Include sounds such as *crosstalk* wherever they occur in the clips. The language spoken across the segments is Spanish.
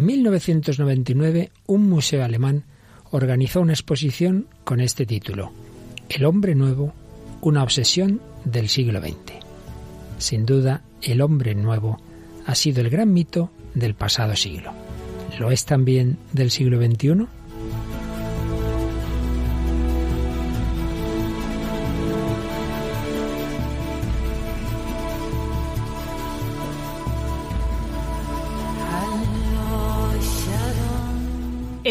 En 1999, un museo alemán organizó una exposición con este título, El hombre nuevo, una obsesión del siglo XX. Sin duda, el hombre nuevo ha sido el gran mito del pasado siglo. ¿Lo es también del siglo XXI?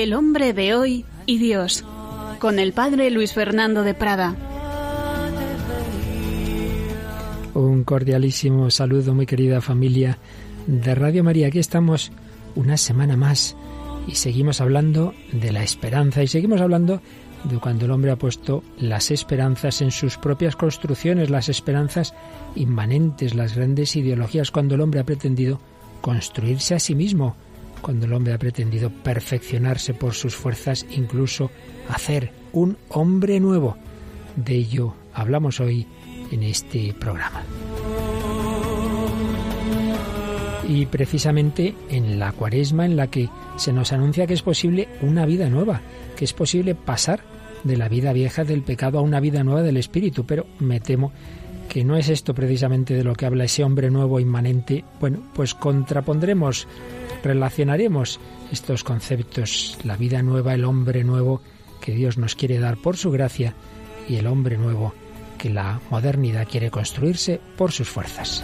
El hombre de hoy y Dios, con el padre Luis Fernando de Prada. Un cordialísimo saludo, muy querida familia de Radio María. Aquí estamos una semana más y seguimos hablando de la esperanza y seguimos hablando de cuando el hombre ha puesto las esperanzas en sus propias construcciones, las esperanzas inmanentes, las grandes ideologías, cuando el hombre ha pretendido construirse a sí mismo cuando el hombre ha pretendido perfeccionarse por sus fuerzas, incluso hacer un hombre nuevo. De ello hablamos hoy en este programa. Y precisamente en la cuaresma en la que se nos anuncia que es posible una vida nueva, que es posible pasar de la vida vieja del pecado a una vida nueva del espíritu, pero me temo que no es esto precisamente de lo que habla ese hombre nuevo inmanente. Bueno, pues contrapondremos relacionaremos estos conceptos, la vida nueva, el hombre nuevo que Dios nos quiere dar por su gracia y el hombre nuevo que la modernidad quiere construirse por sus fuerzas.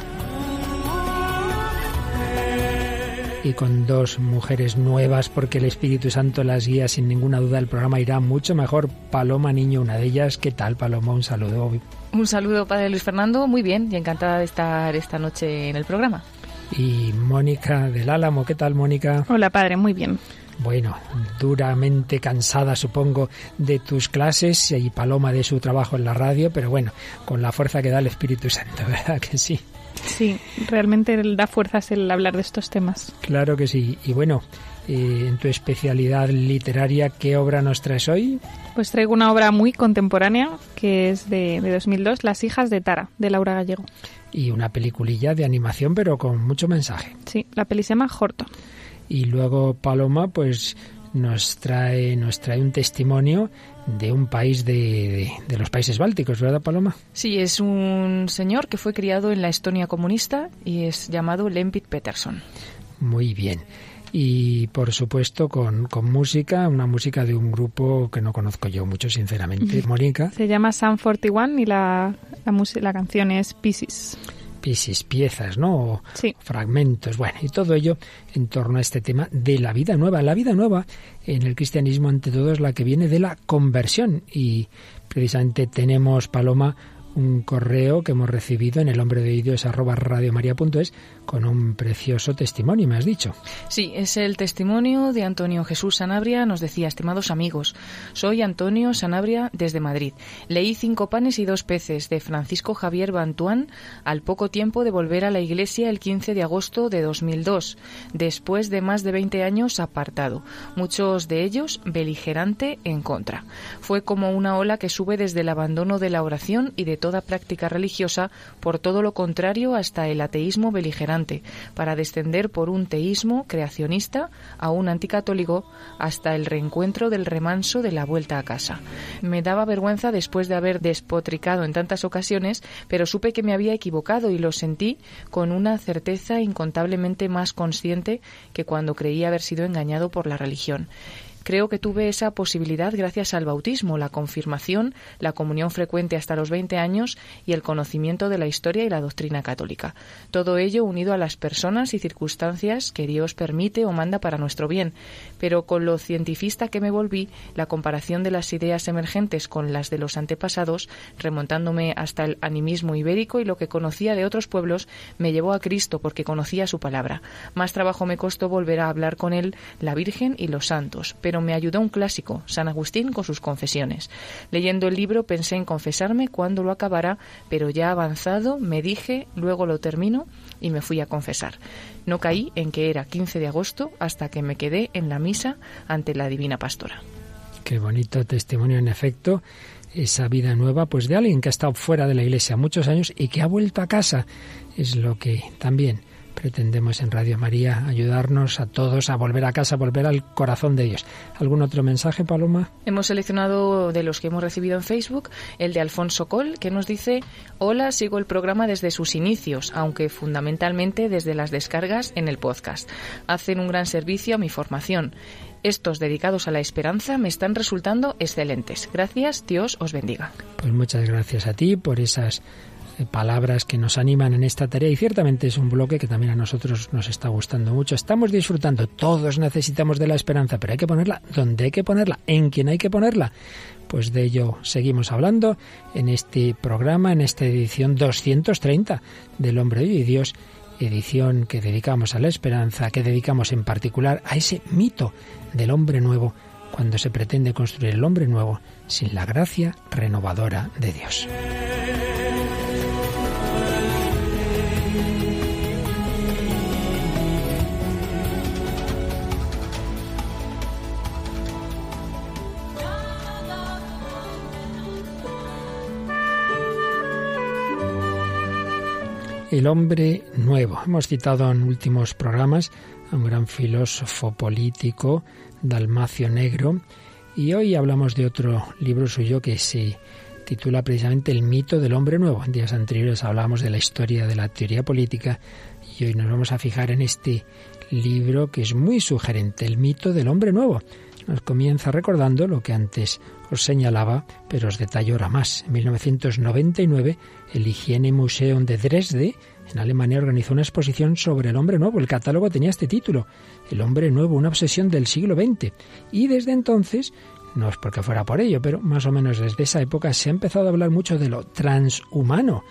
y con dos mujeres nuevas porque el Espíritu Santo las guía sin ninguna duda el programa irá mucho mejor. Paloma Niño, una de ellas. ¿Qué tal, Paloma? Un saludo. Un saludo, Padre Luis Fernando. Muy bien y encantada de estar esta noche en el programa y Mónica del Álamo. ¿Qué tal, Mónica? Hola, padre, muy bien. Bueno, duramente cansada supongo de tus clases y Paloma de su trabajo en la radio, pero bueno, con la fuerza que da el Espíritu Santo, *laughs* ¿verdad que sí? Sí, realmente da fuerzas el hablar de estos temas. Claro que sí. Y bueno, eh, en tu especialidad literaria, ¿qué obra nos traes hoy? Pues traigo una obra muy contemporánea que es de, de 2002, Las hijas de Tara, de Laura Gallego y una peliculilla de animación, pero con mucho mensaje. Sí, la peli se llama Horton. Y luego Paloma, pues nos trae, nos trae un testimonio de un país de, de, los países bálticos, ¿verdad, Paloma? Sí, es un señor que fue criado en la Estonia comunista y es llamado Lempit Peterson. Muy bien y por supuesto con, con, música, una música de un grupo que no conozco yo mucho sinceramente. Mónica. Se llama Sun 41 y la, la, la canción es. Pieces, piezas, ¿no? Sí. Fragmentos. Bueno, y todo ello en torno a este tema de la vida nueva. La vida nueva en el cristianismo, ante todo, es la que viene de la conversión. Y precisamente tenemos, Paloma, un correo que hemos recibido en el hombre de Dios arroba radiomaria.es con un precioso testimonio, me has dicho. Sí, es el testimonio de Antonio Jesús Sanabria. Nos decía, estimados amigos, soy Antonio Sanabria desde Madrid. Leí Cinco panes y dos peces de Francisco Javier Bantuán al poco tiempo de volver a la iglesia el 15 de agosto de 2002, después de más de 20 años apartado, muchos de ellos beligerante en contra. Fue como una ola que sube desde el abandono de la oración y de toda práctica religiosa por todo lo contrario hasta el ateísmo beligerante para descender por un teísmo creacionista a un anticatólico hasta el reencuentro del remanso de la vuelta a casa. Me daba vergüenza después de haber despotricado en tantas ocasiones, pero supe que me había equivocado y lo sentí con una certeza incontablemente más consciente que cuando creía haber sido engañado por la religión. Creo que tuve esa posibilidad gracias al bautismo, la confirmación, la comunión frecuente hasta los 20 años y el conocimiento de la historia y la doctrina católica. Todo ello unido a las personas y circunstancias que Dios permite o manda para nuestro bien. Pero con lo cientifista que me volví, la comparación de las ideas emergentes con las de los antepasados, remontándome hasta el animismo ibérico y lo que conocía de otros pueblos, me llevó a Cristo porque conocía su palabra. Más trabajo me costó volver a hablar con él, la Virgen y los santos, pero me ayudó un clásico, San Agustín con sus confesiones. Leyendo el libro pensé en confesarme cuando lo acabara, pero ya avanzado me dije, luego lo termino y me fui a confesar. No caí en que era 15 de agosto hasta que me quedé en la misa ante la Divina Pastora. Qué bonito testimonio, en efecto, esa vida nueva, pues de alguien que ha estado fuera de la iglesia muchos años y que ha vuelto a casa. Es lo que también pretendemos en Radio María ayudarnos a todos a volver a casa, a volver al corazón de Dios. ¿Algún otro mensaje, Paloma? Hemos seleccionado de los que hemos recibido en Facebook el de Alfonso Col, que nos dice, hola, sigo el programa desde sus inicios, aunque fundamentalmente desde las descargas en el podcast. Hacen un gran servicio a mi formación. Estos dedicados a la esperanza me están resultando excelentes. Gracias, Dios os bendiga. Pues muchas gracias a ti por esas palabras que nos animan en esta tarea y ciertamente es un bloque que también a nosotros nos está gustando mucho. Estamos disfrutando, todos necesitamos de la esperanza, pero hay que ponerla donde hay que ponerla, en quien hay que ponerla. Pues de ello seguimos hablando en este programa, en esta edición 230 del Hombre y Dios, edición que dedicamos a la esperanza, que dedicamos en particular a ese mito del hombre nuevo, cuando se pretende construir el hombre nuevo sin la gracia renovadora de Dios. El hombre nuevo. Hemos citado en últimos programas a un gran filósofo político, Dalmacio Negro, y hoy hablamos de otro libro suyo que se titula precisamente El mito del hombre nuevo. En días anteriores hablábamos de la historia de la teoría política y hoy nos vamos a fijar en este libro que es muy sugerente, El mito del hombre nuevo. Nos comienza recordando lo que antes os señalaba, pero os detallo ahora más. En 1999, el Museum de Dresde, en Alemania, organizó una exposición sobre el hombre nuevo. El catálogo tenía este título, El hombre nuevo, una obsesión del siglo XX. Y desde entonces, no es porque fuera por ello, pero más o menos desde esa época se ha empezado a hablar mucho de lo transhumano.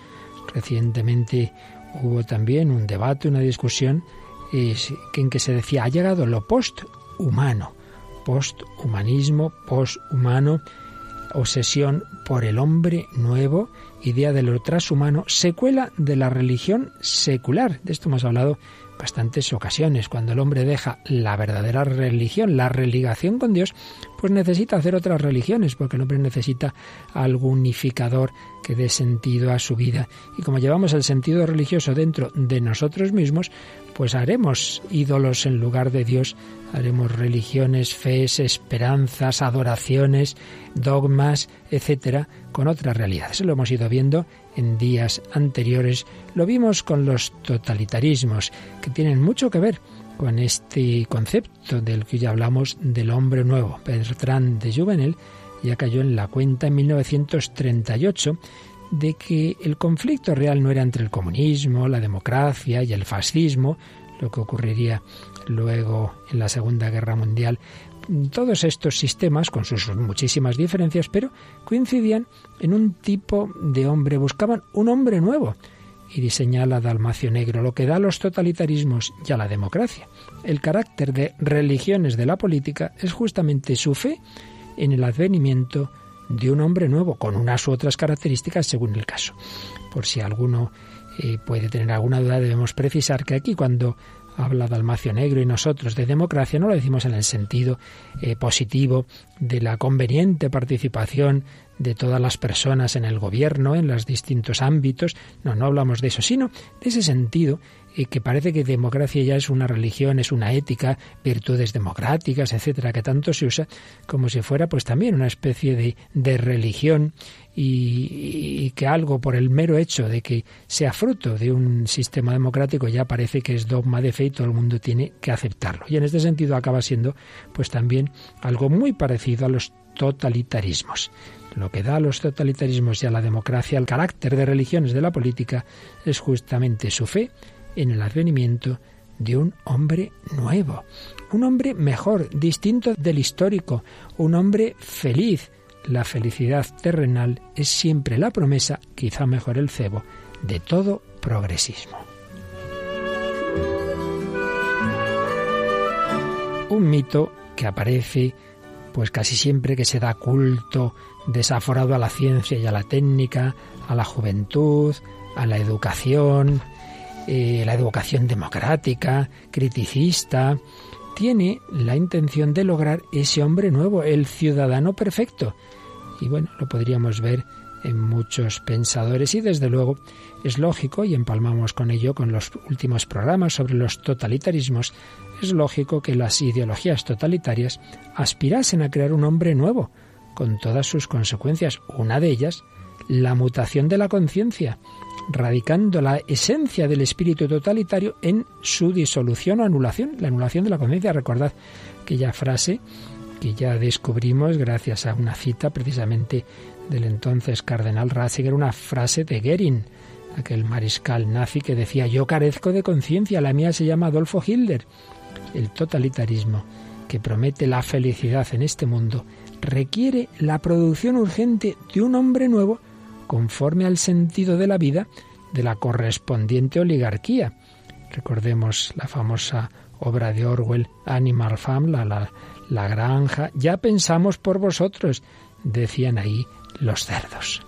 Recientemente hubo también un debate, una discusión en que se decía, ha llegado lo posthumano posthumanismo, posthumano, obsesión por el hombre nuevo, idea de lo transhumano, secuela de la religión secular. De esto hemos hablado bastantes ocasiones. Cuando el hombre deja la verdadera religión, la religación con Dios, pues necesita hacer otras religiones, porque el hombre necesita algún unificador que dé sentido a su vida. Y como llevamos el sentido religioso dentro de nosotros mismos, pues haremos ídolos en lugar de Dios, haremos religiones, fees, esperanzas, adoraciones, dogmas, etcétera, con otras realidades. Lo hemos ido viendo en días anteriores. Lo vimos con los totalitarismos, que tienen mucho que ver con este concepto del que ya hablamos del hombre nuevo. Bertrand de Juvenel ya cayó en la cuenta en 1938 de que el conflicto real no era entre el comunismo, la democracia y el fascismo, lo que ocurriría luego en la Segunda Guerra Mundial. Todos estos sistemas, con sus muchísimas diferencias, pero coincidían en un tipo de hombre, buscaban un hombre nuevo. Y señala Dalmacio Negro lo que da a los totalitarismos y a la democracia. El carácter de religiones de la política es justamente su fe en el advenimiento de un hombre nuevo, con unas u otras características según el caso. Por si alguno eh, puede tener alguna duda, debemos precisar que aquí cuando habla Dalmacio Negro y nosotros de democracia, no lo decimos en el sentido eh, positivo de la conveniente participación de todas las personas en el gobierno, en los distintos ámbitos, no, no hablamos de eso, sino de ese sentido y que parece que democracia ya es una religión, es una ética, virtudes democráticas, etcétera, que tanto se usa como si fuera pues también una especie de, de religión y, que algo por el mero hecho de que sea fruto de un sistema democrático ya parece que es dogma de fe y todo el mundo tiene que aceptarlo. Y en este sentido acaba siendo pues también algo muy parecido a los totalitarismos. Lo que da a los totalitarismos y a la democracia el carácter de religiones de la política es justamente su fe en el advenimiento de un hombre nuevo, un hombre mejor, distinto del histórico, un hombre feliz. La felicidad terrenal es siempre la promesa, quizá mejor el cebo, de todo progresismo. Un mito que aparece pues casi siempre que se da culto desaforado a la ciencia y a la técnica, a la juventud, a la educación, eh, la educación democrática, criticista, tiene la intención de lograr ese hombre nuevo, el ciudadano perfecto. Y bueno, lo podríamos ver en muchos pensadores y desde luego es lógico, y empalmamos con ello con los últimos programas sobre los totalitarismos, es lógico que las ideologías totalitarias aspirasen a crear un hombre nuevo, con todas sus consecuencias. Una de ellas, la mutación de la conciencia, radicando la esencia del espíritu totalitario en su disolución o anulación, la anulación de la conciencia. Recordad aquella frase que ya descubrimos gracias a una cita precisamente del entonces cardenal Ratzinger, una frase de Goering, aquel mariscal nazi que decía yo carezco de conciencia, la mía se llama Adolfo Hitler. El totalitarismo que promete la felicidad en este mundo requiere la producción urgente de un hombre nuevo conforme al sentido de la vida de la correspondiente oligarquía. Recordemos la famosa obra de Orwell, Animal Farm, la, la, la granja. Ya pensamos por vosotros, decían ahí los cerdos.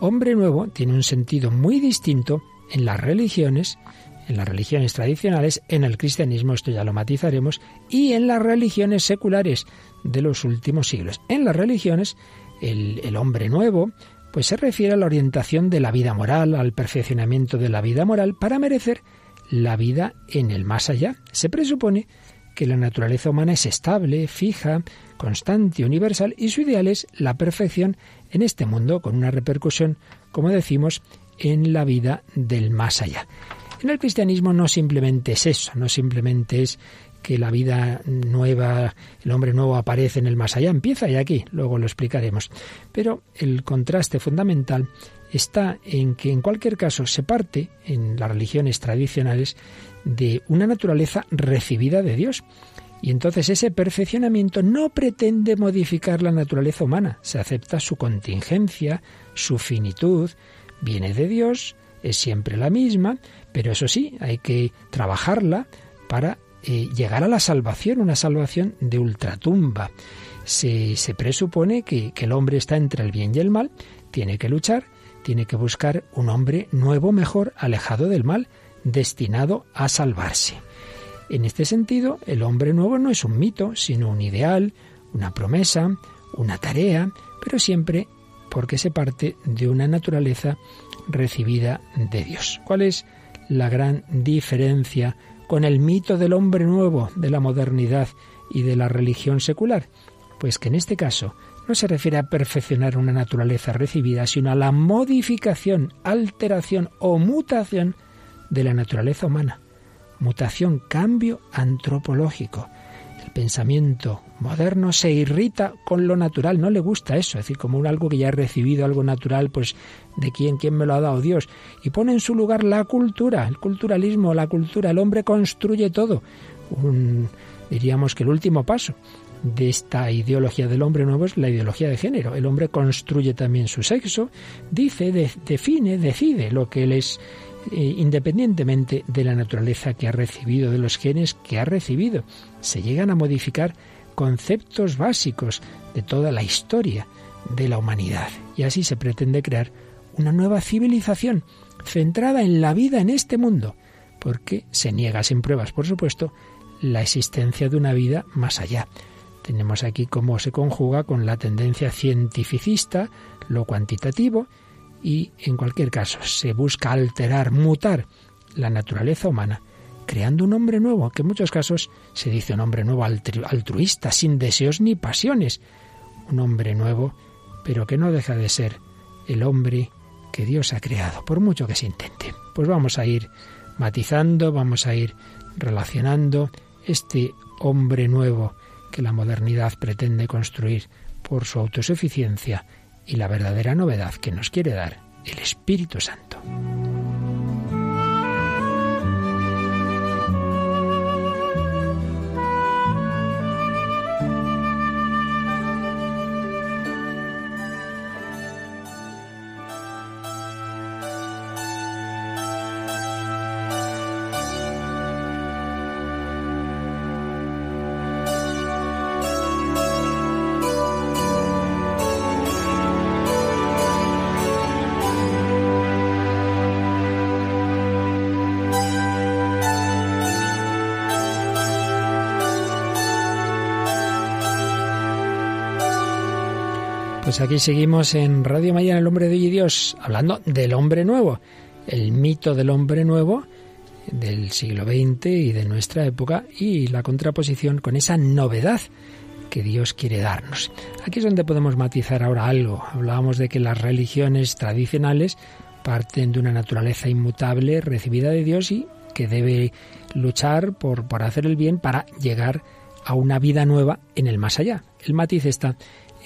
Hombre nuevo tiene un sentido muy distinto en las religiones, en las religiones tradicionales, en el cristianismo, esto ya lo matizaremos, y en las religiones seculares de los últimos siglos. En las religiones, el, el hombre nuevo, pues se refiere a la orientación de la vida moral, al perfeccionamiento de la vida moral para merecer la vida en el más allá. Se presupone que la naturaleza humana es estable, fija, constante, universal y su ideal es la perfección en este mundo con una repercusión, como decimos, en la vida del más allá. En el cristianismo no simplemente es eso, no simplemente es que la vida nueva, el hombre nuevo aparece en el más allá, empieza y aquí, luego lo explicaremos. Pero el contraste fundamental está en que en cualquier caso se parte en las religiones tradicionales de una naturaleza recibida de Dios. Y entonces ese perfeccionamiento no pretende modificar la naturaleza humana, se acepta su contingencia, su finitud, viene de Dios, es siempre la misma, pero eso sí, hay que trabajarla para eh, llegar a la salvación, una salvación de ultratumba. Se, se presupone que, que el hombre está entre el bien y el mal, tiene que luchar, tiene que buscar un hombre nuevo, mejor, alejado del mal, destinado a salvarse. En este sentido, el hombre nuevo no es un mito, sino un ideal, una promesa, una tarea, pero siempre porque se parte de una naturaleza recibida de Dios. ¿Cuál es la gran diferencia con el mito del hombre nuevo, de la modernidad y de la religión secular? Pues que en este caso no se refiere a perfeccionar una naturaleza recibida, sino a la modificación, alteración o mutación de la naturaleza humana. Mutación, cambio antropológico. El pensamiento moderno se irrita con lo natural, no le gusta eso, es decir, como un algo que ya ha recibido, algo natural, pues de quién, quién me lo ha dado Dios. Y pone en su lugar la cultura, el culturalismo, la cultura, el hombre construye todo. diríamos que el último paso de esta ideología del hombre nuevo es la ideología de género. El hombre construye también su sexo, dice, define, decide lo que él es eh, independientemente de la naturaleza que ha recibido, de los genes que ha recibido. Se llegan a modificar conceptos básicos de toda la historia de la humanidad. Y así se pretende crear una nueva civilización centrada en la vida en este mundo, porque se niega sin pruebas, por supuesto, la existencia de una vida más allá. Tenemos aquí cómo se conjuga con la tendencia cientificista, lo cuantitativo, y en cualquier caso se busca alterar, mutar la naturaleza humana, creando un hombre nuevo, que en muchos casos se dice un hombre nuevo altruista, sin deseos ni pasiones, un hombre nuevo, pero que no deja de ser el hombre que Dios ha creado, por mucho que se intente. Pues vamos a ir matizando, vamos a ir relacionando este hombre nuevo que la modernidad pretende construir por su autosuficiencia y la verdadera novedad que nos quiere dar el Espíritu Santo. Pues aquí seguimos en Radio María, el hombre de hoy y Dios, hablando del hombre nuevo, el mito del hombre nuevo del siglo XX y de nuestra época y la contraposición con esa novedad que Dios quiere darnos. Aquí es donde podemos matizar ahora algo. Hablábamos de que las religiones tradicionales parten de una naturaleza inmutable recibida de Dios y que debe luchar por, por hacer el bien para llegar a una vida nueva en el más allá. El matiz está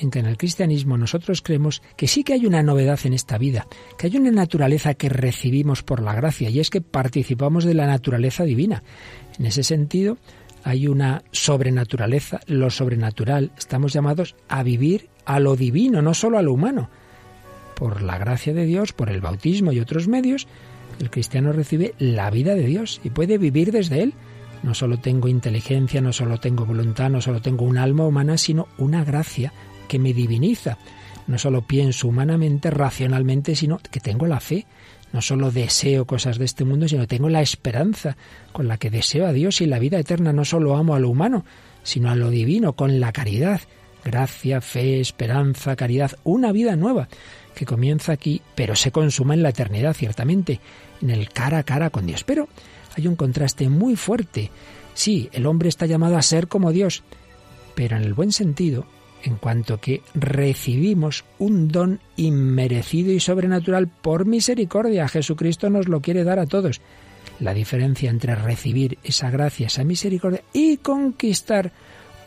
en en el cristianismo nosotros creemos que sí que hay una novedad en esta vida, que hay una naturaleza que recibimos por la gracia, y es que participamos de la naturaleza divina. En ese sentido, hay una sobrenaturaleza, lo sobrenatural. Estamos llamados a vivir a lo divino, no solo a lo humano. Por la gracia de Dios, por el bautismo y otros medios, el cristiano recibe la vida de Dios y puede vivir desde él. No solo tengo inteligencia, no solo tengo voluntad, no solo tengo un alma humana, sino una gracia, que me diviniza. No solo pienso humanamente, racionalmente, sino que tengo la fe. No solo deseo cosas de este mundo, sino tengo la esperanza con la que deseo a Dios y la vida eterna. No solo amo a lo humano, sino a lo divino, con la caridad. Gracia, fe, esperanza, caridad, una vida nueva que comienza aquí, pero se consuma en la eternidad, ciertamente, en el cara a cara con Dios. Pero hay un contraste muy fuerte. Sí, el hombre está llamado a ser como Dios, pero en el buen sentido, en cuanto que recibimos un don inmerecido y sobrenatural por misericordia. Jesucristo nos lo quiere dar a todos. La diferencia entre recibir esa gracia, esa misericordia y conquistar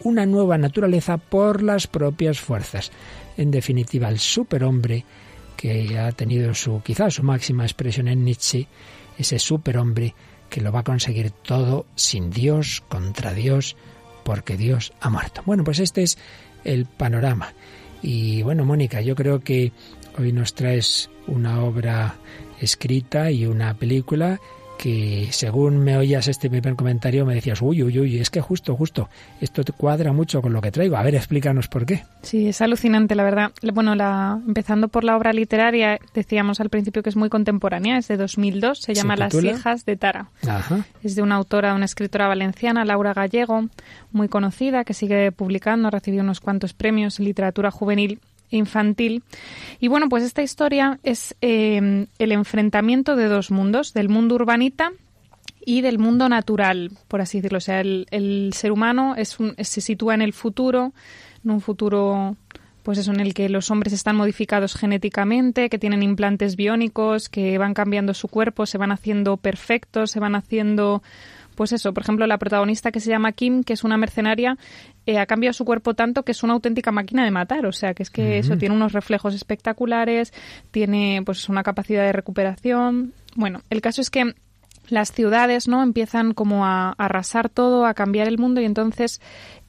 una nueva naturaleza por las propias fuerzas. En definitiva, el superhombre que ha tenido su quizá su máxima expresión en Nietzsche, ese superhombre que lo va a conseguir todo sin Dios, contra Dios, porque Dios ha muerto. Bueno, pues este es el panorama. Y bueno, Mónica, yo creo que hoy nos traes una obra escrita y una película que según me oías este primer comentario me decías, uy, uy, uy, es que justo, justo, esto te cuadra mucho con lo que traigo. A ver, explícanos por qué. Sí, es alucinante, la verdad. Bueno, la, empezando por la obra literaria, decíamos al principio que es muy contemporánea, es de 2002, se llama Las hijas de Tara. Es de una autora, una escritora valenciana, Laura Gallego, muy conocida, que sigue publicando, ha recibido unos cuantos premios en literatura juvenil infantil. Y bueno, pues esta historia es eh, el enfrentamiento de dos mundos, del mundo urbanita y del mundo natural, por así decirlo. O sea, el, ser humano es se sitúa en el futuro, en un futuro pues eso en el que los hombres están modificados genéticamente, que tienen implantes biónicos, que van cambiando su cuerpo, se van haciendo perfectos, se van haciendo pues eso, por ejemplo, la protagonista que se llama Kim, que es una mercenaria, eh, ha cambiado su cuerpo tanto que es una auténtica máquina de matar. O sea, que es que eso tiene unos reflejos espectaculares, tiene pues una capacidad de recuperación. Bueno, el caso es que las ciudades no empiezan como a, arrasar todo, a cambiar el mundo y entonces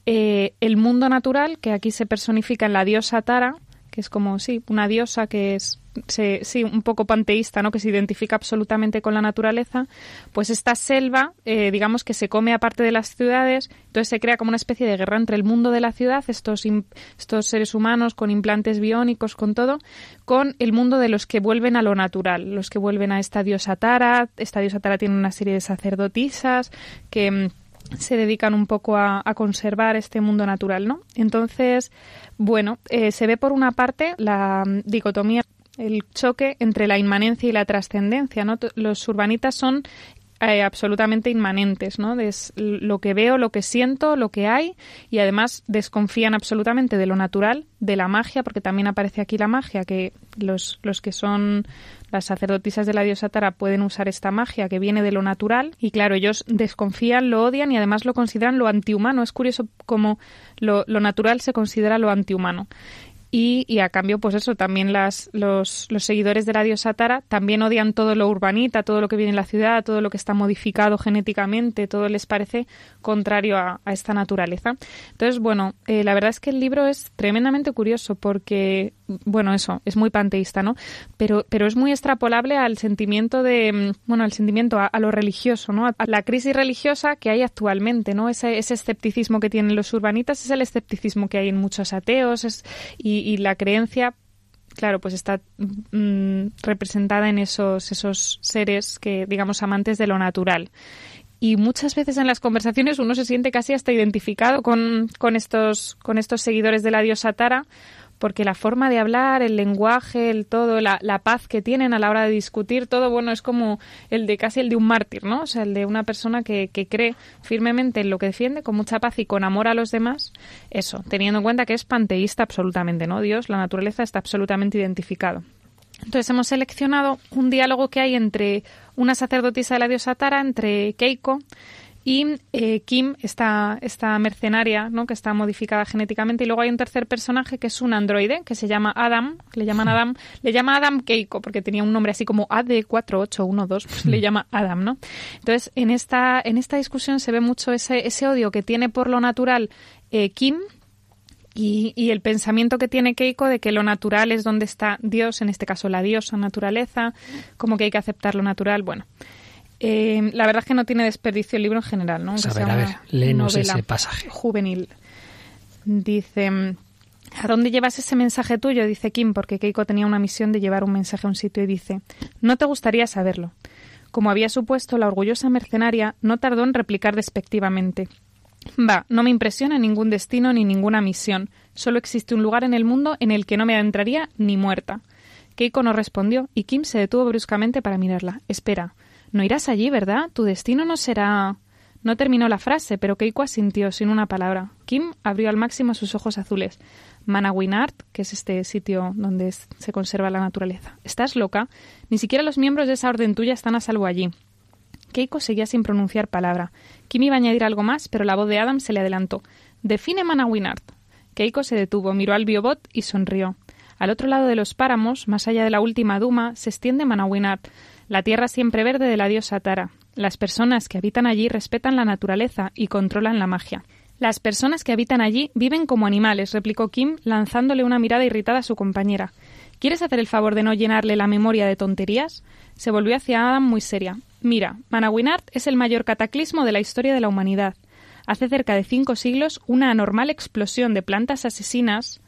eh, el mundo natural, que aquí se personifica en la diosa Tara, es como, sí, una diosa que es sí, un poco panteísta, ¿no? que se identifica absolutamente con la naturaleza, pues esta selva, eh, digamos que se come aparte de las ciudades, entonces se crea como una especie de guerra entre el mundo de la ciudad, estos, estos seres humanos con implantes biónicos, con todo, con el mundo de los que vuelven a lo natural, los que vuelven a esta diosa Tara. Esta diosa Tara tiene una serie de sacerdotisas que mm, se dedican un poco a, conservar este mundo natural, ¿no? Entonces, bueno, eh, se ve por una parte la mm, dicotomía el choque entre la inmanencia y la trascendencia. ¿no? Los urbanitas son eh, absolutamente inmanentes, ¿no? Es lo que veo, lo que siento, lo que hay y además desconfían absolutamente de lo natural, de la magia, porque también aparece aquí la magia, que los, los que son las sacerdotisas de la diosa Tara pueden usar esta magia que viene de lo natural y claro, ellos desconfían, lo odian y además lo consideran lo antihumano. Es curioso cómo lo, lo natural se considera lo antihumano. Y, y, a cambio, pues eso, también las, los, los, seguidores de la diosa Tara también odian todo lo urbanita, todo lo que viene en la ciudad, todo lo que está modificado genéticamente, todo les parece contrario a, a esta naturaleza. Entonces, bueno, eh, la verdad es que el libro es tremendamente curioso porque, bueno, eso, es muy panteísta, ¿no? Pero, pero es muy extrapolable al sentimiento de, mm, bueno, al sentimiento, a, lo religioso, ¿no? A la crisis religiosa que hay actualmente, ¿no? Ese, ese escepticismo que tienen los urbanitas es el escepticismo que hay en muchos ateos es, y, y, la creencia claro, pues está mm, representada en esos, esos seres que, digamos, amantes de lo natural. Y muchas veces en las conversaciones uno se siente casi hasta identificado con, con, estos, con estos seguidores de la diosa Tara, porque la forma de hablar, el lenguaje, el todo, la, paz que tienen a la hora de discutir, todo, bueno, es como el de casi el de un mártir, ¿no? O sea, el de una persona que, que cree firmemente en lo que defiende, con mucha paz y con amor a los demás, eso, teniendo en cuenta que es panteísta absolutamente, ¿no? Dios, la naturaleza está absolutamente identificado. Entonces hemos seleccionado un diálogo que hay entre una sacerdotisa de la diosa Tara, entre Keiko y eh, Kim, esta, esta mercenaria, ¿no? que está modificada genéticamente. Y luego hay un tercer personaje que es un androide que se llama Adam, le llaman Adam, le llama Adam Keiko porque tenía un nombre así como AD4812, pues le llama Adam, ¿no? Entonces, en esta, en esta discusión se ve mucho ese, ese odio que tiene por lo natural eh, Kim y, y, el pensamiento que tiene Keiko de que lo natural es donde está Dios, en este caso la diosa naturaleza, como que hay que aceptar lo natural. Bueno, eh, la verdad es que no tiene desperdicio el libro en general, ¿no? a ver, a ver, léenos ese pasaje. Juvenil. Dice, ¿a dónde llevas ese mensaje tuyo? Dice Kim, porque Keiko tenía una misión de llevar un mensaje a un sitio y dice, no te gustaría saberlo. Como había supuesto, la orgullosa mercenaria no tardó en replicar despectivamente. Va, no me impresiona ningún destino ni ninguna misión. Solo existe un lugar en el mundo en el que no me adentraría ni muerta. Keiko no respondió y Kim se detuvo bruscamente para mirarla. Espera, no irás allí, ¿verdad? Tu destino no será. No terminó la frase, pero Keiko asintió sin una palabra. Kim abrió al máximo sus ojos azules. Manawinart, que es este sitio donde se conserva la naturaleza. ¿Estás loca? Ni siquiera los miembros de esa orden tuya están a salvo allí. Keiko seguía sin pronunciar palabra. Kim iba a añadir algo más, pero la voz de Adam se le adelantó. Define Manawinart. Keiko se detuvo, miró al biobot y sonrió. Al otro lado de los páramos, más allá de la última duma, se extiende Manawinart, la tierra siempre verde de la diosa Tara. Las personas que habitan allí respetan la naturaleza y controlan la magia. Las personas que habitan allí viven como animales, replicó Kim, lanzándole una mirada irritada a su compañera. ¿Quieres hacer el favor de no llenarle la memoria de tonterías? Se volvió hacia Adam muy seria. Mira, Manawinart es el mayor cataclismo de la historia de la humanidad. Hace cerca de cinco siglos, una anormal explosión de plantas asesinas.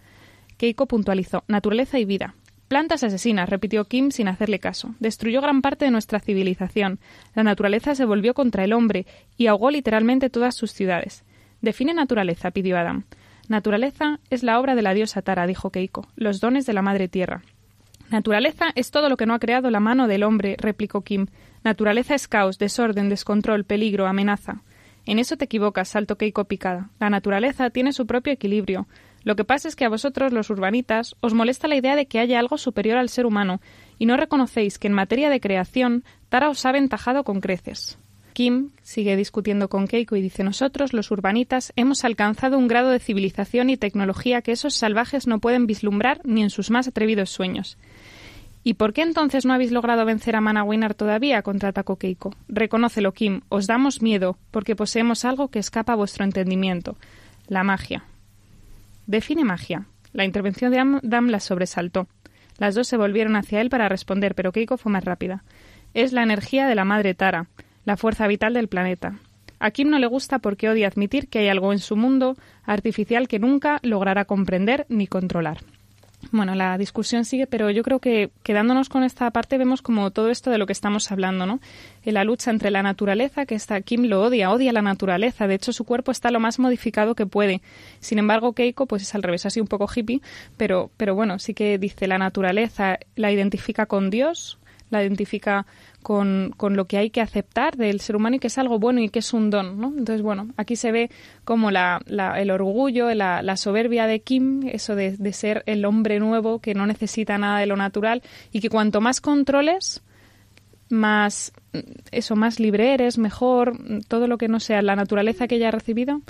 Keiko puntualizó: naturaleza y vida. Plantas asesinas, repitió Kim sin hacerle caso. Destruyó gran parte de nuestra civilización. La naturaleza se volvió contra el hombre y ahogó literalmente todas sus ciudades. Define naturaleza, pidió Adam. Naturaleza es la obra de la diosa Tara, dijo Keiko, los dones de la madre tierra. Naturaleza es todo lo que no ha creado la mano del hombre, replicó Kim. Naturaleza es caos, desorden, descontrol, peligro, amenaza. En eso te equivocas, saltó Keiko picada. La naturaleza tiene su propio equilibrio. Lo que pasa es que a vosotros, los urbanitas, os molesta la idea de que haya algo superior al ser humano, y no reconocéis que en materia de creación Tara os ha aventajado con creces. Kim sigue discutiendo con Keiko y dice nosotros, los urbanitas, hemos alcanzado un grado de civilización y tecnología que esos salvajes no pueden vislumbrar ni en sus más atrevidos sueños. ¿Y por qué entonces no habéis logrado vencer a Manawinnar todavía? contraatacó Keiko. Reconócelo, Kim, os damos miedo, porque poseemos algo que escapa a vuestro entendimiento. La magia. Define magia. La intervención de Adam la sobresaltó. Las dos se volvieron hacia él para responder, pero Keiko fue más rápida. Es la energía de la madre Tara, la fuerza vital del planeta. A Kim no le gusta porque odia admitir que hay algo en su mundo artificial que nunca logrará comprender ni controlar. Bueno, la discusión sigue, pero yo creo que quedándonos con esta parte vemos como todo esto de lo que estamos hablando, ¿no? La lucha entre la naturaleza, que está Kim lo odia, odia la naturaleza, de hecho su cuerpo está lo más modificado que puede. Sin embargo, Keiko pues es al revés, así un poco hippie, pero pero bueno, sí que dice la naturaleza la identifica con Dios, la identifica con, con, lo que hay que aceptar del ser humano y que es algo bueno y que es un don, ¿no? Entonces, bueno, aquí se ve como la, el orgullo, la, la, soberbia de Kim, eso de, de, ser el hombre nuevo que no necesita nada de lo natural y que cuanto más controles, más, eso, más libre eres, mejor, todo lo que no sea la naturaleza que ella ha recibido,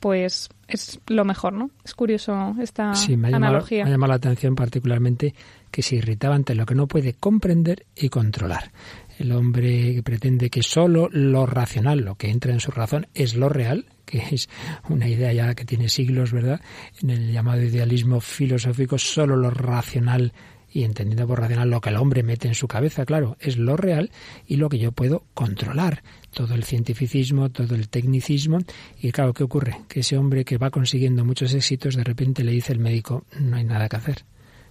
pues es lo mejor, ¿no? Es curioso esta sí, me ha analogía. me ha llamado la atención particularmente que se irritaba ante lo que no puede comprender y controlar. El hombre que pretende que solo lo racional, lo que entra en su razón, es lo real, que es una idea ya que tiene siglos, ¿verdad? En el llamado idealismo filosófico, solo lo racional y entendiendo por racional lo que el hombre mete en su cabeza, claro, es lo real y lo que yo puedo controlar. Todo el cientificismo, todo el tecnicismo. Y claro, ¿qué ocurre? Que ese hombre que va consiguiendo muchos éxitos, de repente le dice el médico, no hay nada que hacer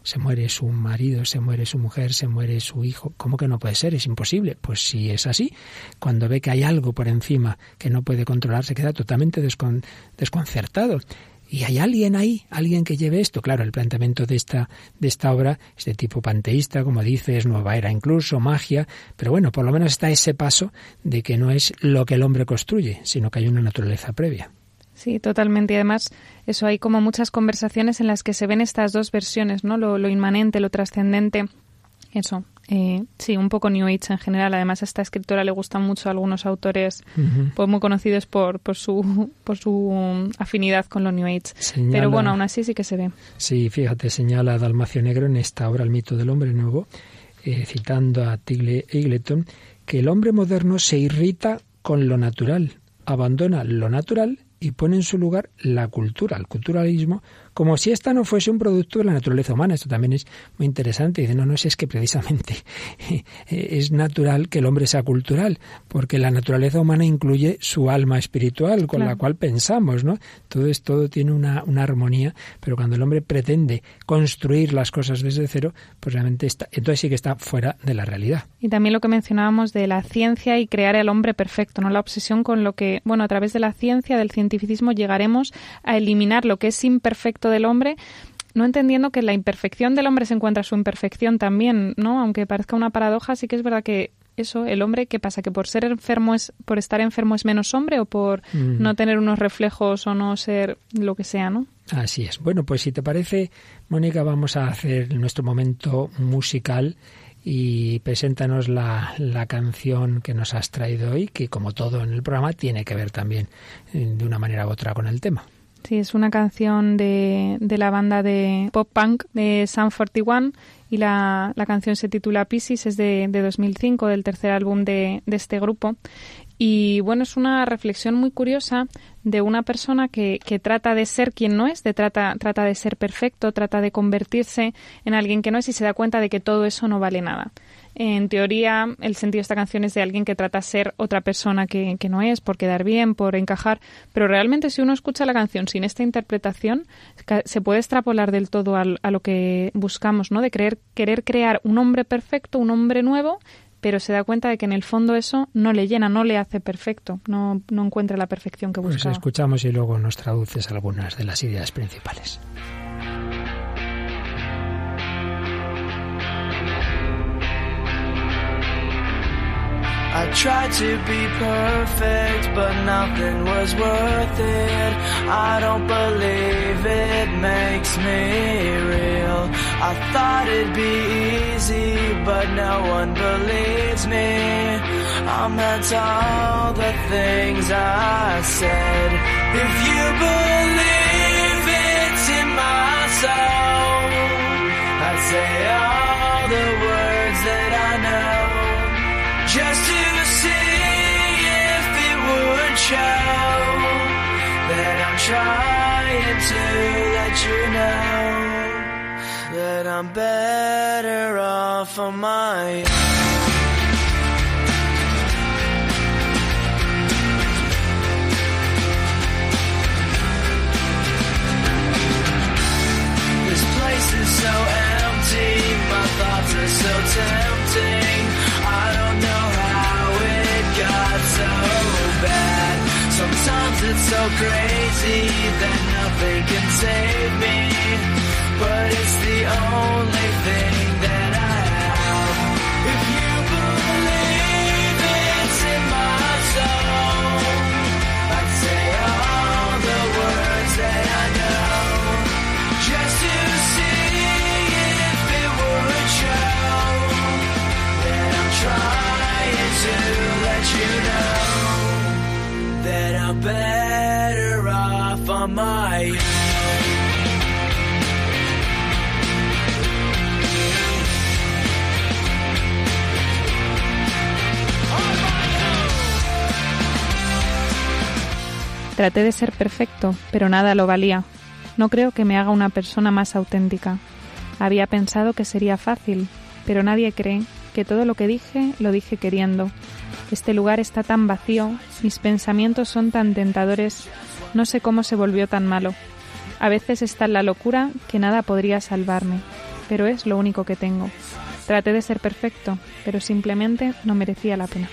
se muere su marido, se muere su mujer, se muere su hijo. ¿Cómo que no puede ser? Es imposible. Pues si es así, cuando ve que hay algo por encima que no puede controlar, se queda totalmente desconcertado. y hay alguien ahí, alguien que lleve esto. Claro, el planteamiento de esta, de esta obra es de tipo panteísta, como dices, nueva era incluso, magia, pero bueno, por lo menos está ese paso de que no es lo que el hombre construye, sino que hay una naturaleza previa. Sí, totalmente. Y además, eso hay como muchas conversaciones en las que se ven estas dos versiones, ¿no? Lo, lo inmanente, lo trascendente. Eso, eh, sí, un poco New Age en general. Además, a esta escritora le gustan mucho algunos autores pues, muy conocidos por, por, su, por su afinidad con lo New Age. Pero bueno, aún así sí que se ve. Sí, fíjate, señala Dalmacio Negro en esta obra El mito del hombre nuevo, eh, citando a Tigle Eagleton, que el hombre moderno se irrita con lo natural, abandona lo natural y pone en su lugar la cultura, el culturalismo, como si esta no fuese un producto de la naturaleza humana. Esto también es muy interesante. Dice, no, no, es que precisamente *laughs* es natural que el hombre sea cultural, porque la naturaleza humana incluye su alma espiritual con la cual pensamos, ¿no? Todo, es, todo tiene una, una, armonía, pero cuando el hombre pretende construir las cosas desde cero, pues realmente está, entonces sí que está fuera de la realidad. Y también lo que mencionábamos de la ciencia y crear el hombre perfecto, ¿no? La obsesión con lo que, bueno, a través de la ciencia, del cientificismo, llegaremos a eliminar lo que es imperfecto del hombre, no entendiendo que la imperfección del hombre se encuentra su imperfección también, ¿no? Aunque parezca una paradoja, sí que es verdad que eso, el hombre, ¿qué pasa? ¿Que por ser enfermo es, por estar enfermo es menos hombre o por no tener unos reflejos o no ser lo que sea, ¿no? Así es. Bueno, pues si te parece, Mónica, vamos a hacer nuestro momento musical y preséntanos la, la, canción que nos has traído hoy, que como todo en el programa tiene que ver también eh, de una manera u otra con el tema. Sí, es una canción de, de la banda de pop punk de Sun 41 y la, la canción se titula Pisces, es de, de 2005, del tercer álbum de, de este grupo. Y bueno, es una reflexión muy curiosa de una persona que, que, trata de ser quien no es, de trata, trata de ser perfecto, trata de convertirse en alguien que no es y se da cuenta de que todo eso no vale nada. En teoría, el sentido de esta canción es de alguien que trata de ser otra persona que, no es, por quedar bien, por encajar, pero realmente si uno escucha la canción sin esta interpretación, se puede extrapolar del todo a, lo que buscamos, ¿no? De querer, querer crear un hombre perfecto, un hombre nuevo, pero se da cuenta de que en el fondo eso no le llena, no le hace perfecto, no, no encuentra la perfección que busca. Pues escuchamos y luego nos traduces algunas de las ideas principales. I tried to be perfect, but nothing was worth it. I don't believe it makes me real. I thought it'd be easy, but no one believes me. I meant all the things I said. If you believe it's in my soul, I'd say all the words that I know just show that I'm trying to let you know that I'm better off on my own. This place is so empty, my thoughts are so tempting. It's so crazy that nothing can save me. But it's the only thing that Traté de ser perfecto, pero nada lo valía. No creo que me haga una persona más auténtica. Había pensado que sería fácil, pero nadie cree que todo lo que dije lo dije queriendo, este lugar está tan vacío, mis pensamientos son tan tentadores, no sé cómo se volvió tan malo. A veces está la locura que nada podría salvarme, pero es lo único que tengo. Traté de ser perfecto, pero simplemente no merecía la pena.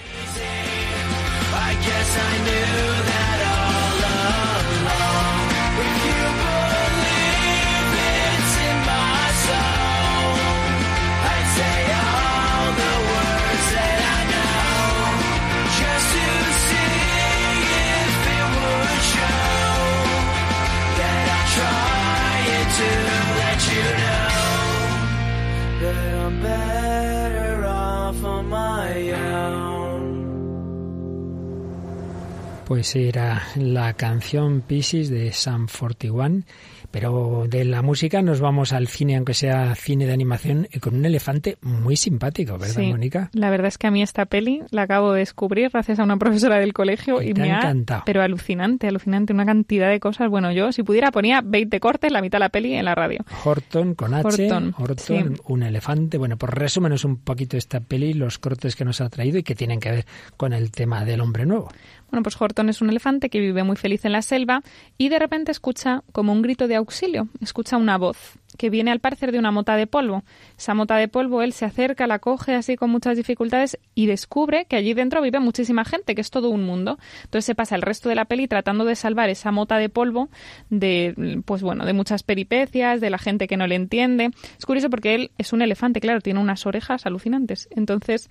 Pues era la canción Pieces de Sam 41 pero de la música nos vamos al cine, aunque sea cine de animación, con un elefante muy simpático, ¿verdad, Mónica? La verdad es que a mí esta peli la acabo de descubrir gracias a una profesora del colegio y, me ha encantado. Pero alucinante, alucinante, una cantidad de cosas. Bueno, yo si pudiera ponía 20 cortes, la mitad de la peli en la radio. Horton con H, Horton, un elefante. Bueno, pues resúmenos un poquito esta peli, los cortes que nos ha traído y que tienen que ver con el tema del hombre nuevo. Bueno, pues Horton es un elefante que vive muy feliz en la selva y de repente escucha como un grito de auxilio, escucha una voz que viene al parecer de una mota de polvo. Esa mota de polvo él se acerca, la coge así con muchas dificultades y descubre que allí dentro vive muchísima gente, que es todo un mundo. Entonces se pasa el resto de la peli tratando de salvar esa mota de polvo de pues bueno, de muchas peripecias, de la gente que no le entiende. Es curioso porque él es un elefante, claro, tiene unas orejas alucinantes. Entonces,